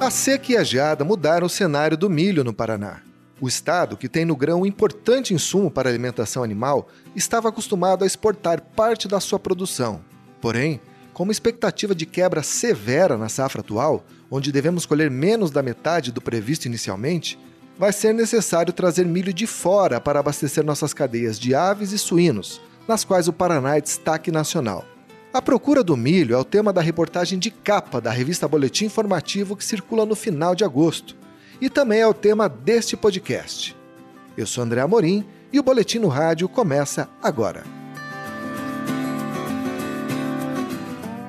A seca e a geada mudaram o cenário do milho no Paraná. O estado, que tem no grão um importante insumo para alimentação animal, estava acostumado a exportar parte da sua produção. Porém, com uma expectativa de quebra severa na safra atual, onde devemos colher menos da metade do previsto inicialmente, vai ser necessário trazer milho de fora para abastecer nossas cadeias de aves e suínos, nas quais o Paraná é destaque nacional. A procura do milho é o tema da reportagem de capa da revista Boletim Informativo que circula no final de agosto, e também é o tema deste podcast. Eu sou André Amorim e o Boletim no Rádio começa agora.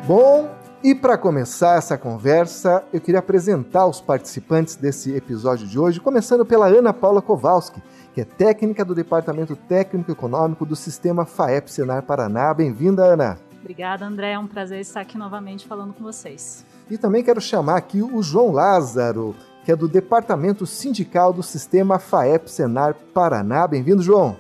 Bom, e para começar essa conversa, eu queria apresentar os participantes desse episódio de hoje, começando pela Ana Paula Kowalski, que é técnica do Departamento Técnico Econômico do Sistema FAEP Senar Paraná. Bem-vinda, Ana. Obrigada, André. É um prazer estar aqui novamente falando com vocês. E também quero chamar aqui o João Lázaro, que é do Departamento Sindical do Sistema FAEP Senar Paraná. Bem-vindo, João.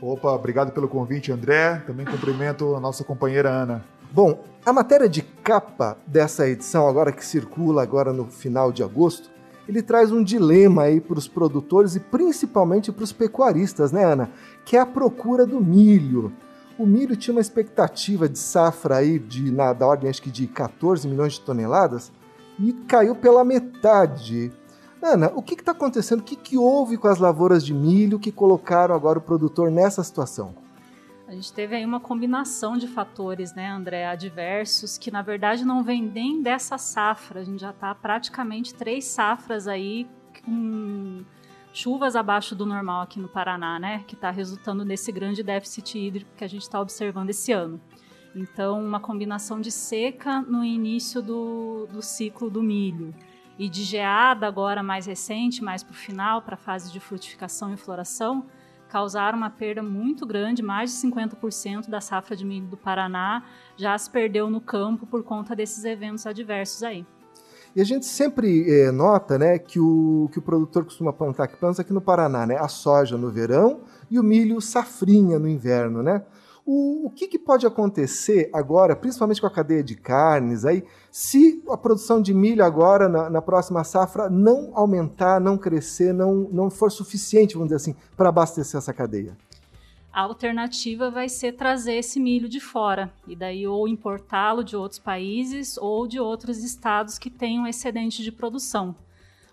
Opa, obrigado pelo convite, André. Também cumprimento a nossa companheira Ana. Bom, a matéria de capa dessa edição, agora que circula agora no final de agosto, ele traz um dilema aí para os produtores e principalmente para os pecuaristas, né, Ana? Que é a procura do milho. O milho tinha uma expectativa de safra aí de, na, da ordem acho que de 14 milhões de toneladas e caiu pela metade. Ana, o que está acontecendo? O que, que houve com as lavouras de milho que colocaram agora o produtor nessa situação? A gente teve aí uma combinação de fatores, né, André, adversos, que na verdade não vem nem dessa safra. A gente já está praticamente três safras aí com chuvas abaixo do normal aqui no Paraná, né, que está resultando nesse grande déficit hídrico que a gente está observando esse ano. Então, uma combinação de seca no início do, do ciclo do milho e de geada agora mais recente, mais para o final, para a fase de frutificação e floração, causaram uma perda muito grande, mais de 50% da safra de milho do Paraná já se perdeu no campo por conta desses eventos adversos aí. E a gente sempre é, nota né, que, o, que o produtor costuma plantar, que planta aqui no Paraná, né, a soja no verão e o milho safrinha no inverno, né? O, o que, que, pode acontecer agora, principalmente com a cadeia de carnes, aí, se a produção de milho agora, na, na próxima safra, não aumentar, não crescer, não, não for suficiente, vamos dizer assim, para abastecer essa cadeia? A alternativa vai ser trazer esse milho de fora, e daí ou importá-lo de outros países ou de outros estados que tenham excedente de produção.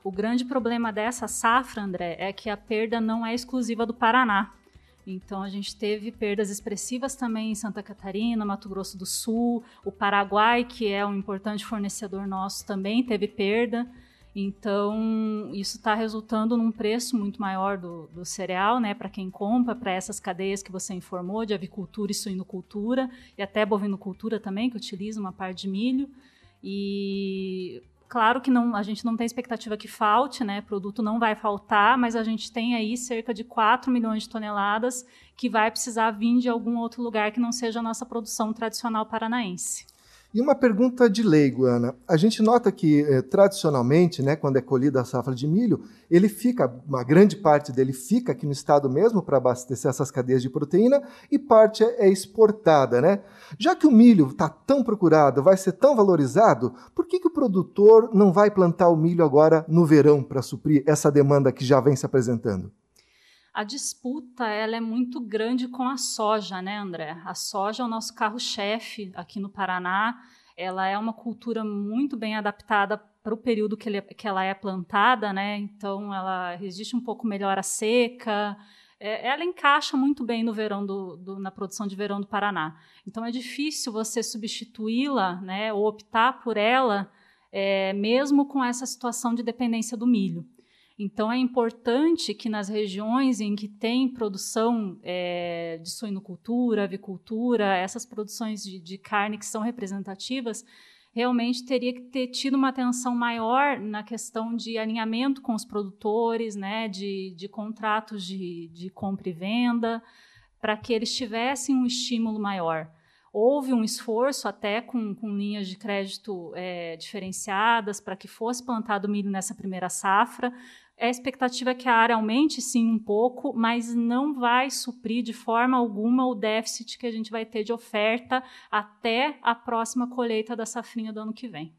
O grande problema dessa safra, André, é que a perda não é exclusiva do Paraná. Então a gente teve perdas expressivas também em Santa Catarina, Mato Grosso do Sul, o Paraguai, que é um importante fornecedor nosso, também teve perda. Então, isso está resultando num preço muito maior do, do cereal, né, para quem compra, para essas cadeias que você informou, de avicultura e suinocultura, e até bovinocultura também, que utiliza uma parte de milho. E Claro que não, a gente não tem expectativa que falte, né? Produto não vai faltar, mas a gente tem aí cerca de 4 milhões de toneladas que vai precisar vir de algum outro lugar que não seja a nossa produção tradicional paranaense. E uma pergunta de leigo, Ana. A gente nota que, eh, tradicionalmente, né, quando é colhida a safra de milho, ele fica, uma grande parte dele fica aqui no estado mesmo para abastecer essas cadeias de proteína e parte é, é exportada. Né? Já que o milho está tão procurado, vai ser tão valorizado, por que, que o produtor não vai plantar o milho agora no verão para suprir essa demanda que já vem se apresentando? A disputa ela é muito grande com a soja, né, André? A soja é o nosso carro-chefe aqui no Paraná. Ela é uma cultura muito bem adaptada para o período que, ele, que, ela é plantada, né? Então, ela resiste um pouco melhor à seca. É, ela encaixa muito bem no verão do, do, na produção de verão do Paraná. Então, é difícil você substituí-la, né? Ou optar por ela, é, mesmo com essa situação de dependência do milho. Então, é importante que nas regiões em que tem produção é, de suinocultura, avicultura, essas produções de, de, carne que são representativas, realmente teria que ter tido uma atenção maior na questão de alinhamento com os produtores, né, de, de contratos de, de compra e venda, para que eles tivessem um estímulo maior. Houve um esforço até com, com linhas de crédito é, diferenciadas para que fosse plantado milho nessa primeira safra, a expectativa é que a área aumente sim um pouco, mas não vai suprir de forma alguma o déficit que a gente vai ter de oferta até a próxima colheita da safrinha do ano que vem.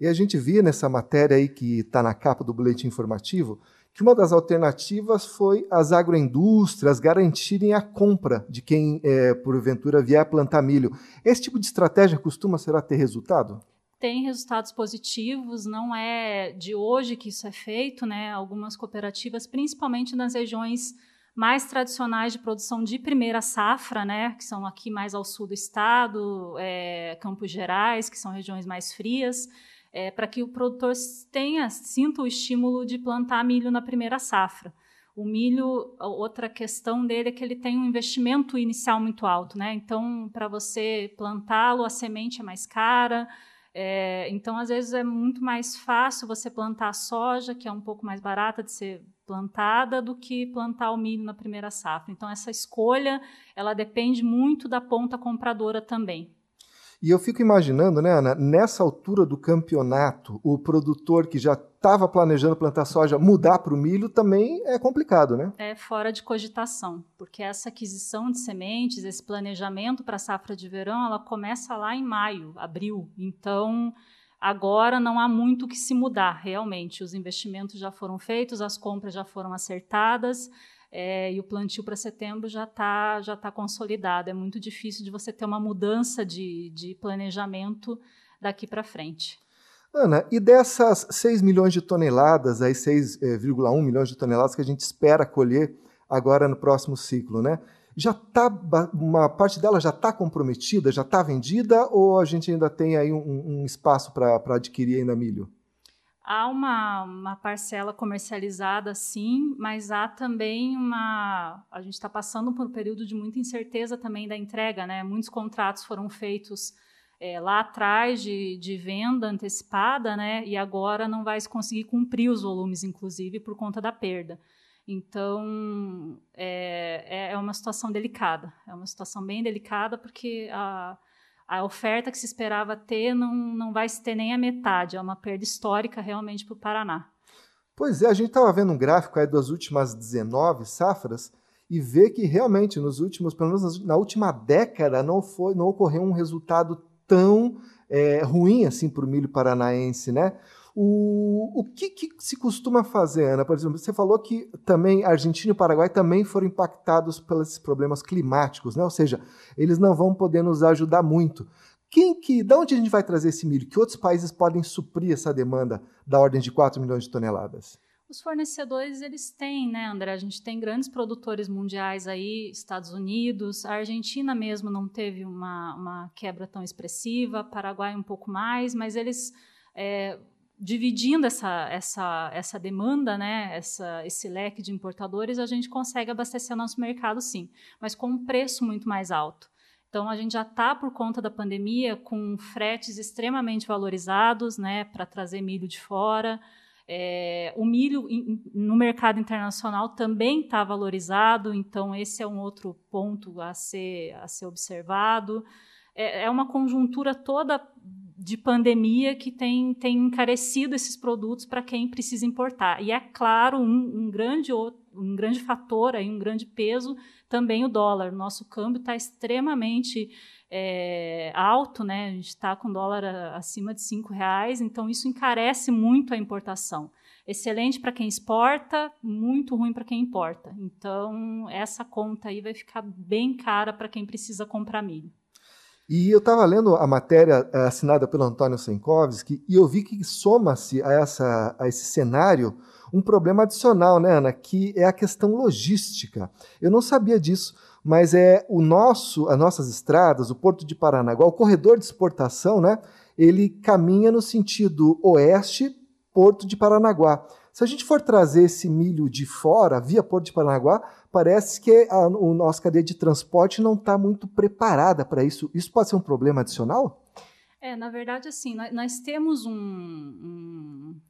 E a gente via nessa matéria aí que está na capa do boletim informativo que uma das alternativas foi as agroindústrias garantirem a compra de quem, é, porventura, vier plantar milho. Esse tipo de estratégia costuma será ter resultado? Tem resultados positivos, não é de hoje que isso é feito, né? Algumas cooperativas, principalmente nas regiões mais tradicionais de produção de primeira safra, né, que são aqui mais ao sul do estado, é, Campos Gerais, que são regiões mais frias, é, para que o produtor tenha, sinta o estímulo de plantar milho na primeira safra. O milho, outra questão dele é que ele tem um investimento inicial muito alto, né? Então, para você plantá-lo, a semente é mais cara. É, então, às vezes, é muito mais fácil você plantar soja, que é um pouco mais barata de ser plantada, do que plantar o milho na primeira safra. Então, essa escolha, ela depende muito da ponta compradora também. E eu fico imaginando, né, Ana, nessa altura do campeonato, o produtor que já estava planejando plantar soja mudar para o milho também é complicado, né? É fora de cogitação, porque essa aquisição de sementes, esse planejamento para a safra de verão, ela começa lá em maio, abril. Então, agora não há muito que se mudar, realmente. Os investimentos já foram feitos, as compras já foram acertadas é, e o plantio para setembro já está já tá consolidado. É muito difícil de você ter uma mudança de, de planejamento daqui para frente. Ana, e dessas 6 milhões de toneladas, aí 6,1 é, milhões de toneladas que a gente espera colher agora no próximo ciclo, né? Já tá uma parte dela já está comprometida, já está vendida ou a gente ainda tem aí um, um espaço para adquirir ainda milho? Há uma, uma parcela comercializada, sim, mas há também uma. A gente está passando por um período de muita incerteza também da entrega, né? Muitos contratos foram feitos é, lá atrás de, de venda antecipada, né? E agora não vai se conseguir cumprir os volumes, inclusive, por conta da perda. Então, é, é, é uma situação delicada. É uma situação bem delicada, porque a a oferta que se esperava ter não, não vai se ter nem a metade. É uma perda histórica realmente para o Paraná. Pois é, a gente estava vendo um gráfico aí das últimas 19 safras e vê que realmente nos últimos, pelo menos na última década, não foi, não ocorreu um resultado tão é, ruim assim para o milho paranaense, né? O, o que, que, se costuma fazer, Ana? Por exemplo, você falou que também Argentina e Paraguai também foram impactados pelos problemas climáticos, né? ou seja, eles não vão poder nos ajudar muito. Quem que, da onde a gente vai trazer esse milho? Que outros países podem suprir essa demanda da ordem de 4 milhões de toneladas? Os fornecedores, eles têm, né, André? A gente tem grandes produtores mundiais aí, Estados Unidos, a Argentina mesmo não teve uma, uma quebra tão expressiva, Paraguai um pouco mais, mas eles é, dividindo essa, essa, essa demanda, né, essa, esse leque de importadores, a gente consegue abastecer nosso mercado, sim, mas com um preço muito mais alto. Então, a gente já está, por conta da pandemia, com fretes extremamente valorizados né, para trazer milho de fora. É, o milho no mercado internacional também está valorizado, então esse é um outro ponto a ser, a ser observado. É, é uma conjuntura toda de pandemia que tem, tem encarecido esses produtos para quem precisa importar. E é claro, um, um, grande, um grande fator, aí, um grande peso, também o dólar. Nosso câmbio está extremamente é, alto, né? a gente está com dólar acima de cinco reais, então isso encarece muito a importação. Excelente para quem exporta, muito ruim para quem importa. Então, essa conta aí vai ficar bem cara para quem precisa comprar milho. E eu estava lendo a matéria eh, assinada pelo Antônio Senkovski e eu vi que soma-se a, essa, a esse cenário um problema adicional, né, Ana, que é a questão logística. Eu não sabia disso, mas é o nosso, as nossas estradas, o Porto de Paranaguá, o corredor de exportação, né, ele caminha no sentido oeste, Porto de Paranaguá. Se a gente for trazer esse milho de fora, via Porto de Paranaguá, parece que a, a nossa cadeia de transporte não está muito preparada para isso. Isso pode ser um problema adicional? É, na verdade, assim, nós, nós temos um. um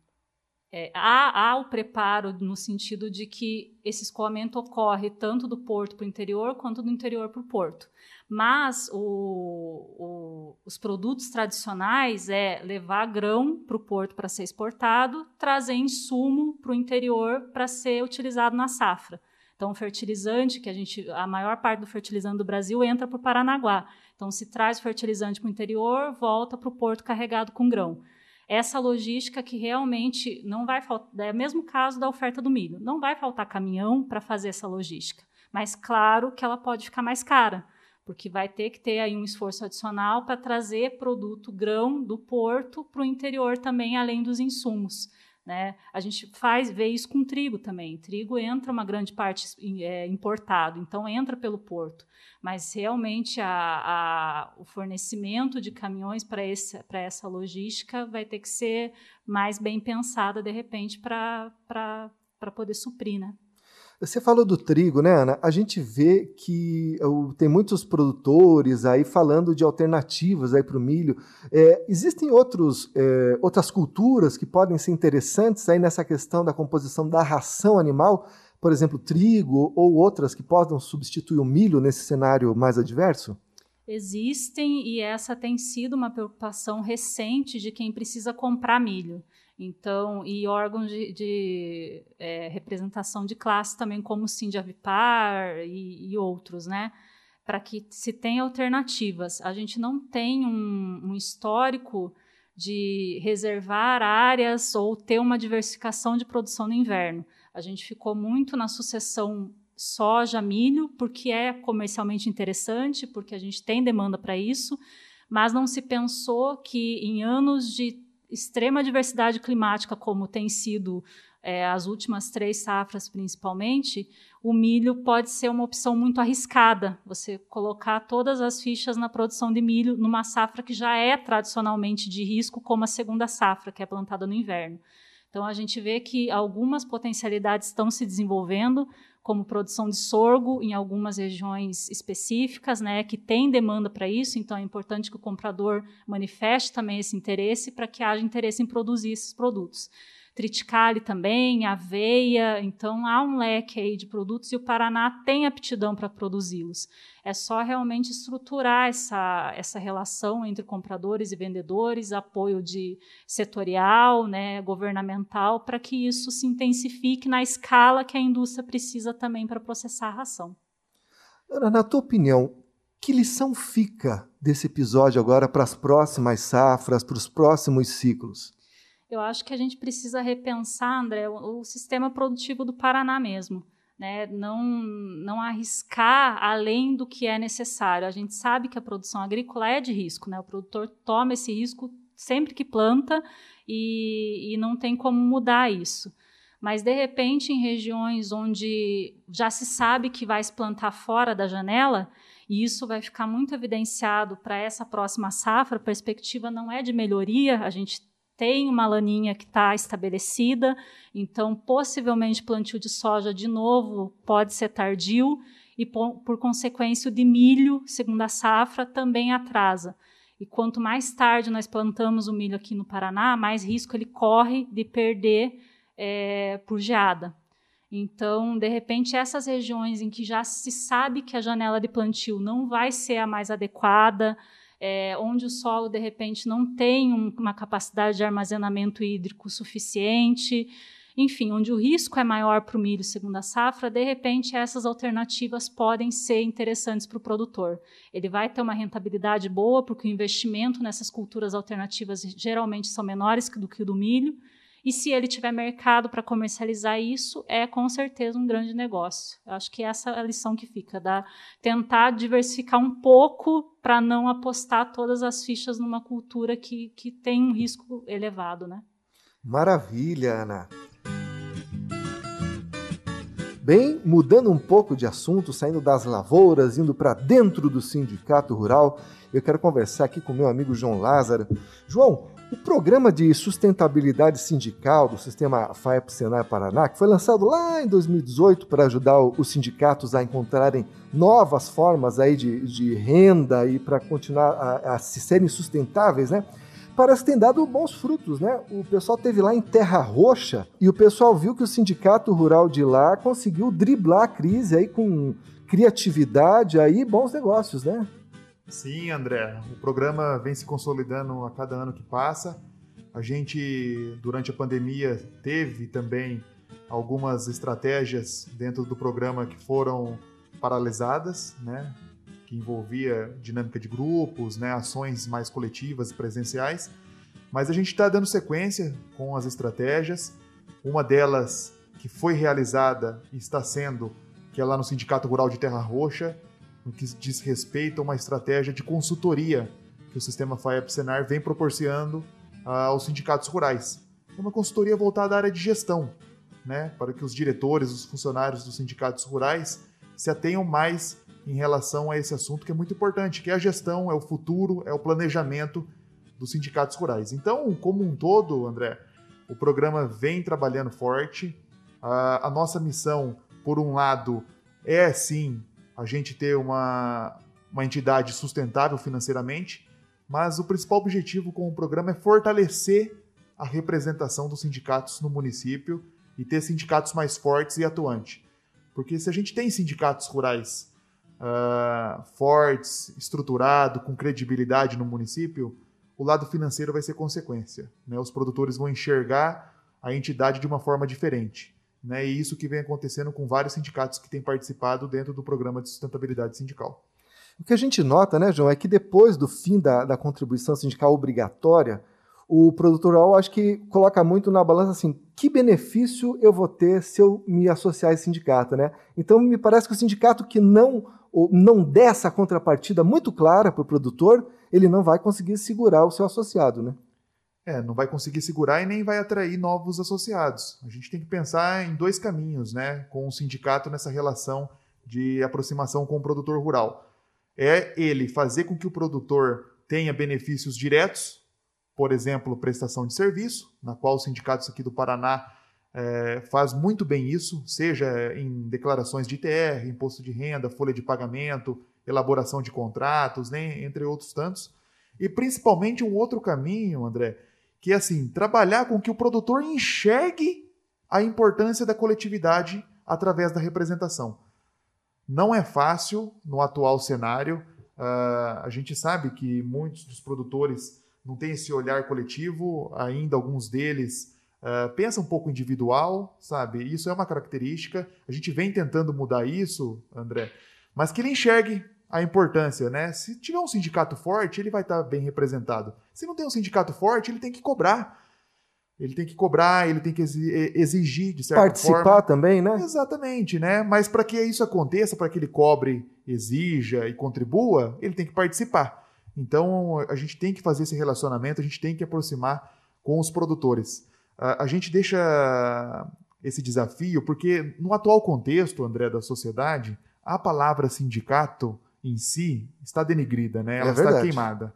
é, há, há, o preparo no sentido de que esse escoamento ocorre tanto do porto para o interior quanto do interior para o porto. Mas o, o, os produtos tradicionais é levar grão para o porto para ser exportado, trazer insumo para o interior para ser utilizado na safra. Então, fertilizante, que a gente, a maior parte do fertilizante do Brasil entra para o Paranaguá. Então, se traz fertilizante para o interior, volta para o porto carregado com grão. essa logística que realmente não vai faltar, é o mesmo caso da oferta do milho, não vai faltar caminhão para fazer essa logística, mas claro que ela pode ficar mais cara, porque vai ter que ter aí um esforço adicional para trazer produto grão do porto para o interior também, além dos insumos. Né? A gente faz vê isso com trigo também. Trigo entra uma grande parte é, importado, então entra pelo porto. Mas realmente a, a, o fornecimento de caminhões para essa logística vai ter que ser mais bem pensada de repente para poder suprir, né? Você falou do trigo, né, Ana? A gente vê que uh, tem muitos produtores aí falando de alternativas aí para o milho. É, existem outros, é, outras culturas que podem ser interessantes aí nessa questão da composição da ração animal, por exemplo, trigo ou outras que possam substituir o milho nesse cenário mais adverso? Existem e essa tem sido uma preocupação recente de quem precisa comprar milho. Então, e órgãos de, de é, representação de classe também, como o Sindavipar e, e outros, né? Para que se tenha alternativas. A gente não tem um, um histórico de reservar áreas ou ter uma diversificação de produção no inverno. A gente ficou muito na sucessão soja, milho, porque é comercialmente interessante, porque a gente tem demanda para isso, mas não se pensou que em anos de extrema diversidade climática, como tem sido é, as últimas três safras principalmente, o milho pode ser uma opção muito arriscada. Você colocar todas as fichas na produção de milho numa safra que já é tradicionalmente de risco, como a segunda safra, que é plantada no inverno. Então a gente vê que algumas potencialidades estão se desenvolvendo, como produção de sorgo em algumas regiões específicas, né, que tem demanda para isso, então é importante que o comprador manifeste também esse interesse para que haja interesse em produzir esses produtos triticale também, aveia. Então há um leque aí de produtos e o Paraná tem aptidão para produzi-los. É só realmente estruturar essa, essa relação entre compradores e vendedores, apoio de setorial, né, governamental, para que isso se intensifique na escala que a indústria precisa também para processar a ração. Ana, na tua opinião, que lição fica desse episódio agora para as próximas safras, para os próximos ciclos? Eu acho que a gente precisa repensar, André, o, o sistema produtivo do Paraná mesmo. Né? Não, não arriscar além do que é necessário. A gente sabe que a produção agrícola é de risco, né? o produtor toma esse risco sempre que planta e, e não tem como mudar isso. Mas, de repente, em regiões onde já se sabe que vai se plantar fora da janela, e isso vai ficar muito evidenciado para essa próxima safra, a perspectiva não é de melhoria, a gente tem uma laninha que está estabelecida, então possivelmente plantio de soja de novo pode ser tardio e por, por consequência o de milho, segunda safra, também atrasa. E quanto mais tarde nós plantamos o milho aqui no Paraná, mais risco ele corre de perder é, por geada. Então, de repente, essas regiões em que já se sabe que a janela de plantio não vai ser a mais adequada, é, onde o solo, de repente, não tem um, uma capacidade de armazenamento hídrico suficiente, enfim, onde o risco é maior para o milho segundo a safra, de repente essas alternativas podem ser interessantes para o produtor. Ele vai ter uma rentabilidade boa, porque o investimento nessas culturas alternativas geralmente são menores do que o do milho, e se ele tiver mercado para comercializar isso, é com certeza um grande negócio. Eu acho que essa é a lição que fica, da tentar diversificar um pouco para não apostar todas as fichas numa cultura que, que tem um risco elevado, né? Maravilha, Ana. Bem, mudando um pouco de assunto, saindo das lavouras, indo para dentro do sindicato rural, eu quero conversar aqui com meu amigo João Lázaro. João, o programa de sustentabilidade sindical do sistema FAEP Senai Paraná, que foi lançado lá em 2018 para ajudar os sindicatos a encontrarem novas formas aí de, de renda e para continuar a, a se serem sustentáveis, né? Parece tem dado bons frutos, né? O pessoal teve lá em Terra Roxa e o pessoal viu que o sindicato rural de lá conseguiu driblar a crise aí com criatividade aí bons negócios, né? Sim, André. O programa vem se consolidando a cada ano que passa. A gente, durante a pandemia, teve também algumas estratégias dentro do programa que foram paralisadas, né? que envolvia dinâmica de grupos, né? ações mais coletivas presenciais. Mas a gente está dando sequência com as estratégias. Uma delas que foi realizada e está sendo, que é lá no Sindicato Rural de Terra Roxa, no que diz respeito a uma estratégia de consultoria que o sistema FAEP-Senar vem proporcionando ah, aos sindicatos rurais. É uma consultoria voltada à área de gestão, né, para que os diretores, os funcionários dos sindicatos rurais se atenham mais em relação a esse assunto que é muito importante, que é a gestão, é o futuro, é o planejamento dos sindicatos rurais. Então, como um todo, André, o programa vem trabalhando forte. A, a nossa missão, por um lado, é sim a gente ter uma, uma entidade sustentável financeiramente, mas o principal objetivo com o programa é fortalecer a representação dos sindicatos no município e ter sindicatos mais fortes e atuantes. Porque se a gente tem sindicatos rurais uh, fortes, estruturados, com credibilidade no município, o lado financeiro vai ser consequência. Né? Os produtores vão enxergar a entidade de uma forma diferente. Né? E isso que vem acontecendo com vários sindicatos que têm participado dentro do programa de sustentabilidade sindical. O que a gente nota, né, João, é que depois do fim da, da contribuição sindical obrigatória, o produtor rural acho que coloca muito na balança assim, que benefício eu vou ter se eu me associar a esse sindicato, né? Então me parece que o sindicato que não não der essa contrapartida muito clara para o produtor, ele não vai conseguir segurar o seu associado, né? É, não vai conseguir segurar e nem vai atrair novos associados. A gente tem que pensar em dois caminhos, né, com o sindicato nessa relação de aproximação com o produtor rural. É ele fazer com que o produtor tenha benefícios diretos, por exemplo, prestação de serviço, na qual os sindicatos aqui do Paraná é, faz muito bem isso, seja em declarações de ITR, imposto de renda, folha de pagamento, elaboração de contratos, né, entre outros tantos. E principalmente um outro caminho, André, que é assim, trabalhar com que o produtor enxergue a importância da coletividade através da representação. Não é fácil no atual cenário. Uh, a gente sabe que muitos dos produtores não têm esse olhar coletivo, ainda alguns deles uh, pensam um pouco individual, sabe? Isso é uma característica. A gente vem tentando mudar isso, André, mas que ele enxergue a importância, né? Se tiver um sindicato forte, ele vai estar bem representado. Se não tem um sindicato forte, ele tem que cobrar. Ele tem que cobrar, ele tem que exigir, de certa Participar forma. Participar também, né? Exatamente, né? Mas para que isso aconteça, para que ele cobre, exija e contribua, ele tem que participar. Então, a gente tem que fazer esse relacionamento, a gente tem que aproximar com os produtores. A, a gente deixa esse desafio porque, no atual contexto, André, da sociedade, a palavra sindicato em si está denegrida, né? ela é está queimada.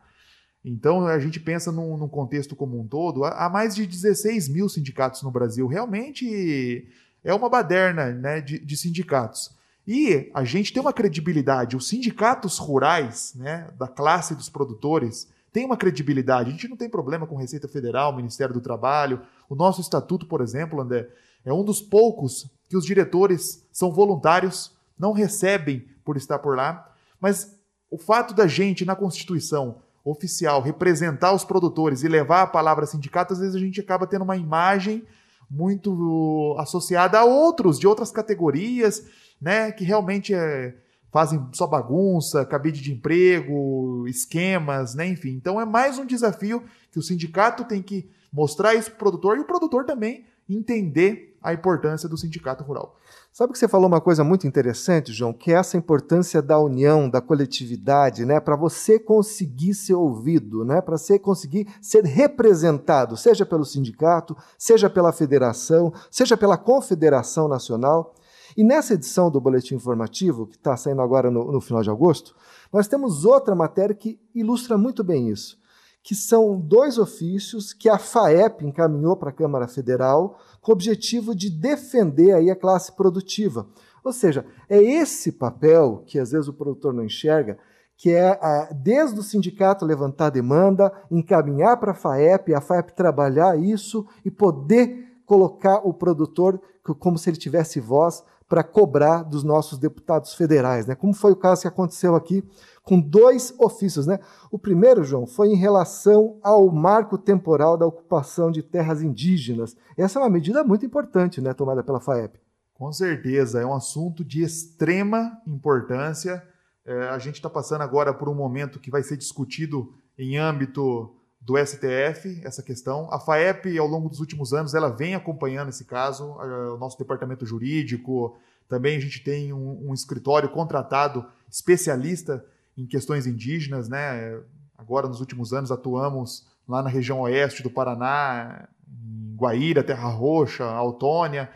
Então a gente pensa num, num, contexto como um todo, há mais de 16 mil sindicatos no Brasil. Realmente é uma baderna né, de, de sindicatos. E a gente tem uma credibilidade. Os sindicatos rurais, né, da classe dos produtores, têm uma credibilidade. A gente não tem problema com Receita Federal, Ministério do Trabalho. O nosso estatuto, por exemplo, André, é um dos poucos que os diretores são voluntários, não recebem por estar por lá. Mas o fato da gente, na Constituição oficial, representar os produtores e levar a palavra sindicato, às vezes a gente acaba tendo uma imagem muito associada a outros, de outras categorias, né, que realmente é, fazem só bagunça, cabide de emprego, esquemas, né, enfim. Então é mais um desafio que o sindicato tem que mostrar isso para o produtor e o produtor também entender a importância do sindicato rural. Sabe que você falou uma coisa muito interessante, João, que é essa importância da união, da coletividade, né, para você conseguir ser ouvido, né, para você conseguir ser representado, seja pelo sindicato, seja pela federação, seja pela confederação nacional. E nessa edição do Boletim Informativo, que está saindo agora no, no final de agosto, nós temos outra matéria que ilustra muito bem isso que são dois ofícios que a FAEP encaminhou para a Câmara Federal com o objetivo de defender aí a classe produtiva. Ou seja, é esse papel que às vezes o produtor não enxerga, que é desde o sindicato levantar demanda, encaminhar para a FAEP, a FAEP trabalhar isso e poder colocar o produtor como se ele tivesse voz para cobrar dos nossos deputados federais, né? Como foi o caso que aconteceu aqui com dois ofícios, né? O primeiro, João, foi em relação ao marco temporal da ocupação de terras indígenas. Essa é uma medida muito importante, né, tomada pela FAEP. Com certeza, é um assunto de extrema importância. É, a gente está passando agora por um momento que vai ser discutido em âmbito do STF essa questão. A FAEP, ao longo dos últimos anos, ela vem acompanhando esse caso. O nosso departamento jurídico, também a gente tem um, um escritório contratado especialista em questões indígenas, né? Agora, nos últimos anos, atuamos lá na região oeste do Paraná, em Guaíra, Terra Roxa, Autônia,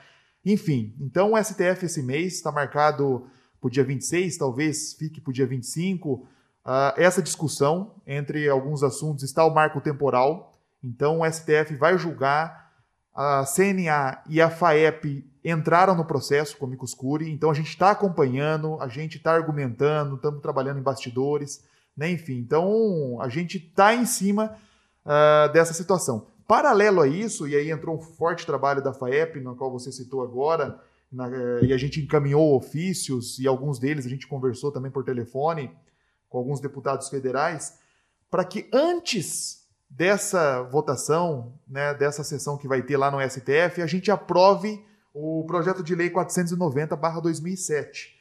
enfim. Então, o STF esse mês está marcado para o dia 26, talvez fique para o dia 25, Uh, essa discussão entre alguns assuntos está o marco temporal. Então, o STF vai julgar. A CNA e a FAEP entraram no processo com o Micos Curi, então a gente está acompanhando, a gente está argumentando, estamos trabalhando em bastidores, né? enfim. Então, a gente está em cima uh, dessa situação. Paralelo a isso, e aí entrou um forte trabalho da FAEP, no qual você citou agora, na, eh, e a gente encaminhou ofícios, e alguns deles a gente conversou também por telefone, com alguns deputados federais, para que antes dessa votação, né, dessa sessão que vai ter lá no STF, a gente aprove o projeto de lei 490/2007.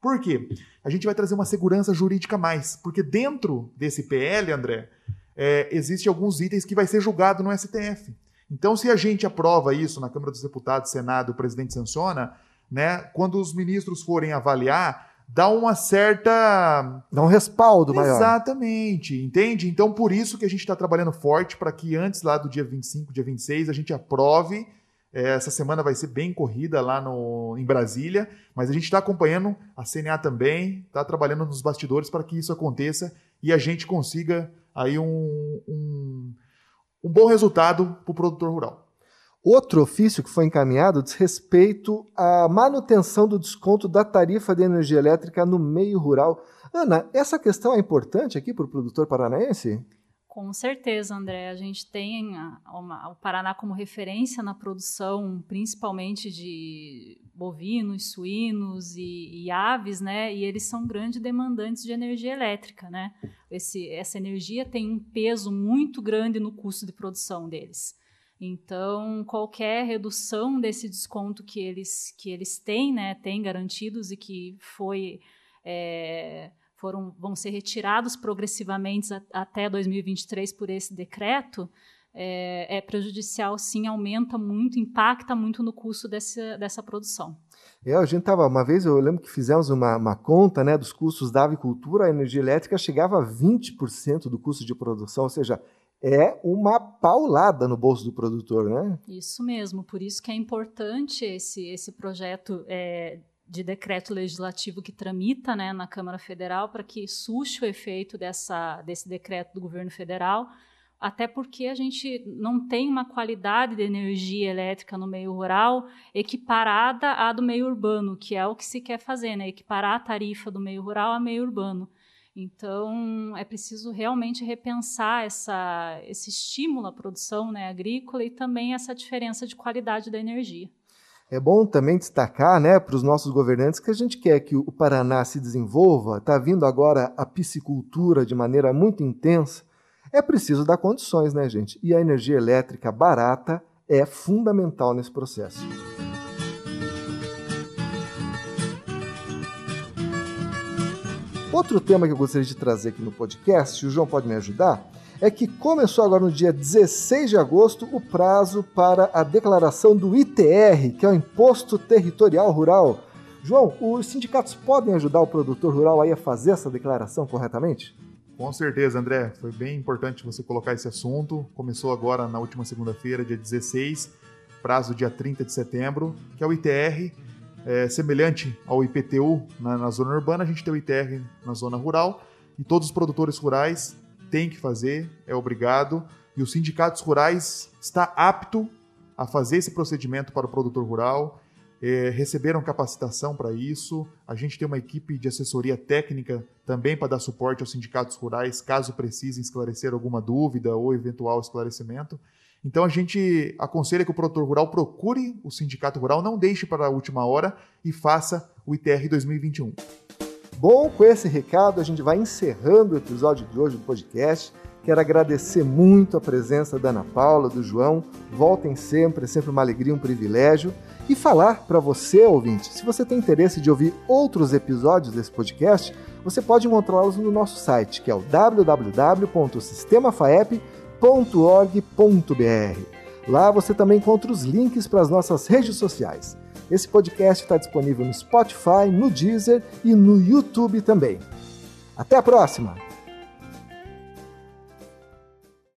Por quê? A gente vai trazer uma segurança jurídica a mais, porque dentro desse PL, André, é, existe alguns itens que vai ser julgado no STF. Então, se a gente aprova isso na Câmara dos Deputados, Senado, o presidente sanciona, né, quando os ministros forem avaliar, dá uma certa. Dá um respaldo maior. Exatamente, entende? Então, por isso que a gente está trabalhando forte para que antes lá do dia 25, dia 26, a gente aprove. É, essa semana vai ser bem corrida lá no, em Brasília, mas a gente está acompanhando a CNA também, está trabalhando nos bastidores para que isso aconteça e a gente consiga aí um, um, um bom resultado para o produtor rural. Outro ofício que foi encaminhado diz respeito à manutenção do desconto da tarifa de energia elétrica no meio rural. Ana, essa questão é importante aqui para o produtor paranaense? Com certeza, André. A gente tem a, uma, o Paraná como referência na produção, principalmente de bovinos, suínos e, e, aves, né? E eles são grandes demandantes de energia elétrica, né? Esse, essa energia tem um peso muito grande no custo de produção deles. Então, qualquer redução desse desconto que eles, que eles têm, né, têm garantidos e que foi, é, foram, vão ser retirados progressivamente a, até 2023 por esse decreto, é, é, prejudicial, sim, aumenta muito, impacta muito no custo dessa, dessa produção. É, a gente tava uma vez, eu lembro que fizemos uma, uma conta né, dos custos da avicultura, a energia elétrica chegava a 20% do custo de produção, ou seja, é uma paulada no bolso do produtor, né? Isso mesmo, por isso que é importante esse, esse projeto é, de decreto legislativo que tramita né, na Câmara Federal para que suste o efeito dessa, desse decreto do governo federal, até porque a gente não tem uma qualidade de energia elétrica no meio rural equiparada à do meio urbano, que é o que se quer fazer, né? equiparar a tarifa do meio rural ao meio urbano. Então, é preciso realmente repensar essa, esse estímulo à produção né, agrícola e também essa diferença de qualidade da energia. É bom também destacar né, para os nossos governantes que a gente quer que o Paraná se desenvolva, está vindo agora a piscicultura de maneira muito intensa. É preciso dar condições, né, gente? E a energia elétrica barata é fundamental nesse processo. Outro tema que eu gostaria de trazer aqui no podcast, o João pode me ajudar, é que começou agora no dia 16 de agosto o prazo para a declaração do ITR, que é o Imposto Territorial Rural. João, os sindicatos podem ajudar o produtor rural aí a fazer essa declaração corretamente? Com certeza, André. Foi bem importante você colocar esse assunto. Começou agora na última segunda-feira, dia 16, prazo dia 30 de setembro, que é o ITR, é, semelhante ao IPTU na, na, zona urbana, a gente tem o ITR na zona rural e todos os produtores rurais têm que fazer, é obrigado, e os sindicatos rurais está apto a fazer esse procedimento para o produtor rural, é, receberam capacitação para isso, a gente tem uma equipe de assessoria técnica também para dar suporte aos sindicatos rurais, caso precisem esclarecer alguma dúvida ou eventual esclarecimento. Então a gente aconselha que o produtor rural procure o sindicato rural, não deixe para a última hora e faça o ITR 2021. Bom, com esse recado a gente vai encerrando o episódio de hoje do podcast. Quero agradecer muito a presença da Ana Paula, do João. Voltem sempre, é sempre uma alegria, um privilégio. E falar para você, ouvinte, se você tem interesse de ouvir outros episódios desse podcast, você pode encontrá-los no nosso site, que é o www.sistemafaep.com Lá você também encontra os links para as nossas redes sociais. Esse podcast está disponível no Spotify, no Deezer e no YouTube também. Até a próxima!